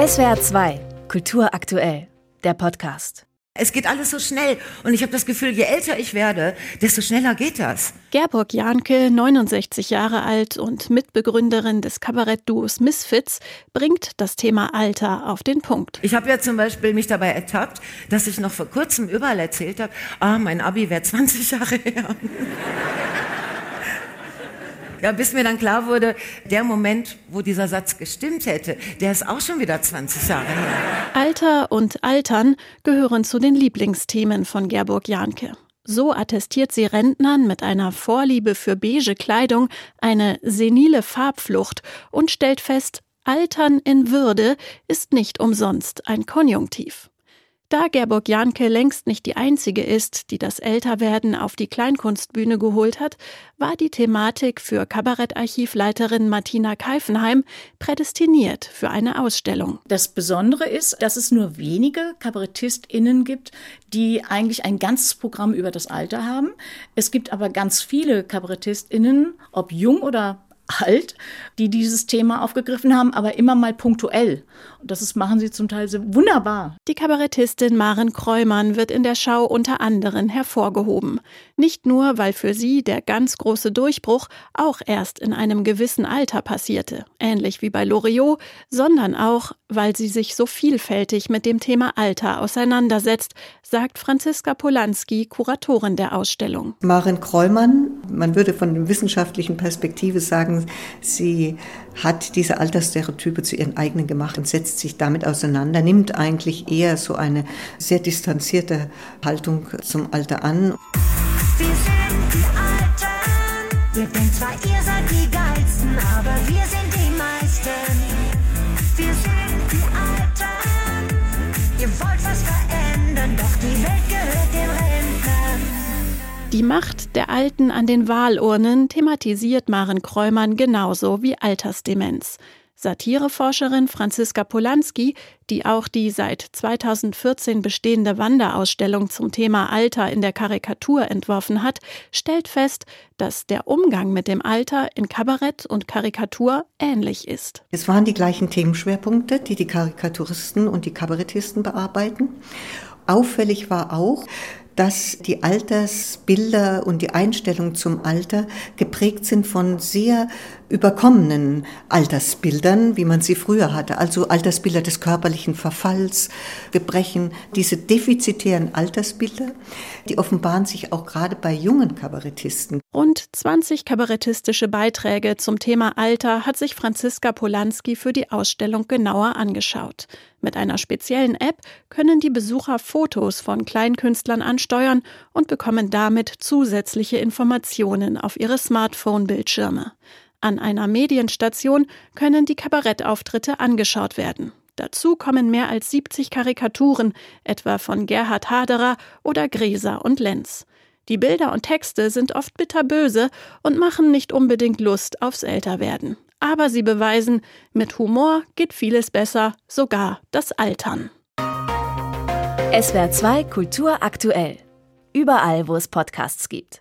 SWR 2, Kultur aktuell, der Podcast. Es geht alles so schnell und ich habe das Gefühl, je älter ich werde, desto schneller geht das. Gerburg Jahnke, 69 Jahre alt und Mitbegründerin des Kabarettduos Misfits, bringt das Thema Alter auf den Punkt. Ich habe ja zum Beispiel mich dabei ertappt, dass ich noch vor kurzem überall erzählt habe, ah, mein Abi wäre 20 Jahre her. Ja, bis mir dann klar wurde, der Moment, wo dieser Satz gestimmt hätte, der ist auch schon wieder 20 Jahre her. Alter und Altern gehören zu den Lieblingsthemen von Gerburg Jahnke. So attestiert sie Rentnern mit einer Vorliebe für beige Kleidung eine senile Farbflucht und stellt fest, Altern in Würde ist nicht umsonst ein Konjunktiv. Da Gerburg Janke längst nicht die einzige ist, die das Älterwerden auf die Kleinkunstbühne geholt hat, war die Thematik für Kabarettarchivleiterin Martina Keifenheim prädestiniert für eine Ausstellung. Das Besondere ist, dass es nur wenige KabarettistInnen gibt, die eigentlich ein ganzes Programm über das Alter haben. Es gibt aber ganz viele KabarettistInnen, ob jung oder alt, die dieses Thema aufgegriffen haben, aber immer mal punktuell. Und das ist, machen sie zum Teil so wunderbar. Die Kabarettistin Maren Kreumann wird in der Schau unter anderem hervorgehoben. Nicht nur, weil für sie der ganz große Durchbruch auch erst in einem gewissen Alter passierte, ähnlich wie bei Loriot, sondern auch, weil sie sich so vielfältig mit dem Thema Alter auseinandersetzt, sagt Franziska Polanski, Kuratorin der Ausstellung. Maren Kreumann, man würde von der wissenschaftlichen Perspektive sagen, sie hat diese Altersstereotype zu ihren eigenen gemacht und setzt sich damit auseinander, nimmt eigentlich eher so eine sehr distanzierte Haltung zum Alter an. Wir sind die Alten, ihr denkt zwar, ihr seid die Geilsten, aber wir sind die meisten. Wir sind die Alten, ihr wollt was verändern, doch die Welt gehört die Macht der Alten an den Wahlurnen thematisiert Maren Kräumann genauso wie Altersdemenz. Satireforscherin Franziska Polanski, die auch die seit 2014 bestehende Wanderausstellung zum Thema Alter in der Karikatur entworfen hat, stellt fest, dass der Umgang mit dem Alter in Kabarett und Karikatur ähnlich ist. Es waren die gleichen Themenschwerpunkte, die die Karikaturisten und die Kabarettisten bearbeiten. Auffällig war auch, dass die Altersbilder und die Einstellung zum Alter geprägt sind von sehr überkommenen Altersbildern, wie man sie früher hatte. Also Altersbilder des körperlichen Verfalls, Gebrechen, diese defizitären Altersbilder, die offenbaren sich auch gerade bei jungen Kabarettisten. Rund 20 kabarettistische Beiträge zum Thema Alter hat sich Franziska Polanski für die Ausstellung genauer angeschaut. Mit einer speziellen App können die Besucher Fotos von Kleinkünstlern ansteuern und bekommen damit zusätzliche Informationen auf ihre Smartphone-Bildschirme. An einer Medienstation können die Kabarettauftritte angeschaut werden. Dazu kommen mehr als 70 Karikaturen, etwa von Gerhard Haderer oder Gräser und Lenz. Die Bilder und Texte sind oft bitterböse und machen nicht unbedingt Lust aufs Älterwerden. Aber sie beweisen, mit Humor geht vieles besser, sogar das Altern. SWR 2 Kultur aktuell. Überall, wo es Podcasts gibt.